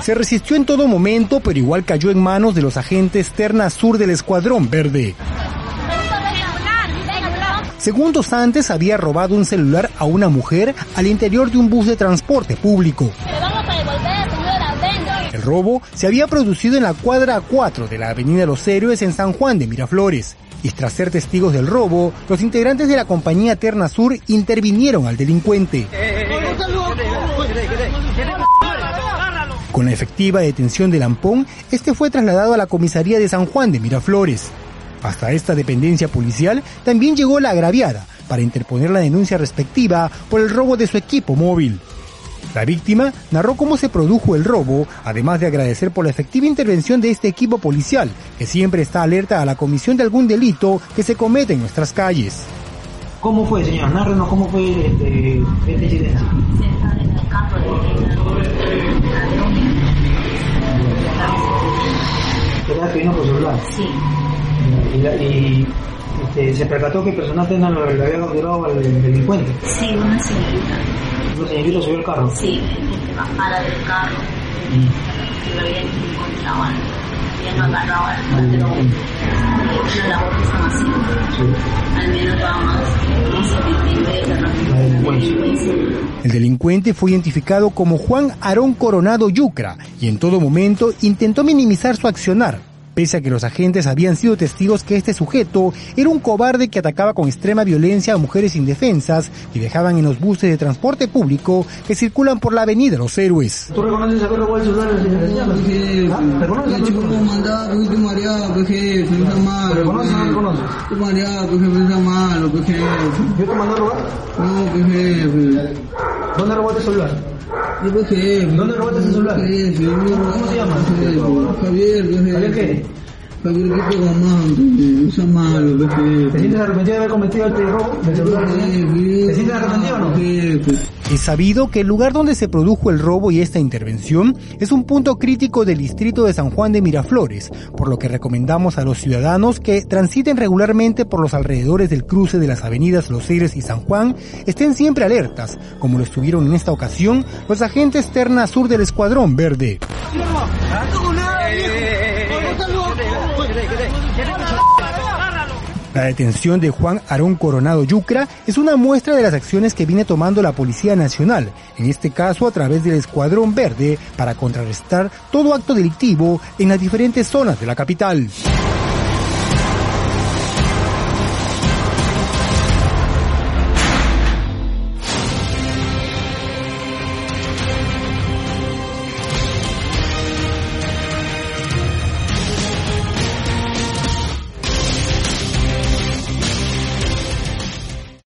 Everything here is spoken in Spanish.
Se resistió en todo momento, pero igual cayó en manos de los agentes Terna Sur del Escuadrón Verde. Segundos antes había robado un celular a una mujer al interior de un bus de transporte público. El robo se había producido en la cuadra 4 de la Avenida Los Héroes en San Juan de Miraflores. Y tras ser testigos del robo, los integrantes de la compañía Terna Sur intervinieron al delincuente. Con la efectiva detención de Lampón, este fue trasladado a la comisaría de San Juan de Miraflores. Hasta esta dependencia policial también llegó la agraviada para interponer la denuncia respectiva por el robo de su equipo móvil. La víctima narró cómo se produjo el robo, además de agradecer por la efectiva intervención de este equipo policial, que siempre está alerta a la comisión de algún delito que se comete en nuestras calles. ¿Cómo fue, señor? Narrenos cómo fue este, este incidente. ¿Verdad que vino por celular? Sí. Y, la- y, este, se percató que el personal Tena lo- le había capturado al delincuente. Sí, una señorita. Los señoritos subió al carro. Sí, que bajara del carro. Que lo habían encontrado ya no agarraba al ladrón. Una labor que están haciendo. El delincuente fue identificado como Juan Aarón Coronado Yucra y en todo momento intentó minimizar su accionar, pese a que los agentes habían sido testigos que este sujeto era un cobarde que atacaba con extrema violencia a mujeres indefensas que viajaban en los buses de transporte público que circulan por la avenida Los Héroes. ¿Tú reconoces haber robado el celular. Yo jefe. ¿Dónde robaste ese celular? ¿Cómo se llama? Javier, pues jefe. ¿Javier qué? Javier jefe. No está malo, ¿Te sientes arrepentido de haber cometido este robo? ¿Te sientes arrepentido o no? Es sabido que el lugar donde se produjo el robo y esta intervención es un punto crítico del distrito de San Juan de Miraflores, por lo que recomendamos a los ciudadanos que transiten regularmente por los alrededores del cruce de las avenidas Los Héroes y San Juan estén siempre alertas, como lo estuvieron en esta ocasión los agentes Terna Sur del Escuadrón Verde. La detención de Juan Aarón Coronado Yucra es una muestra de las acciones que viene tomando la Policía Nacional, en este caso a través del Escuadrón Verde, para contrarrestar todo acto delictivo en las diferentes zonas de la capital.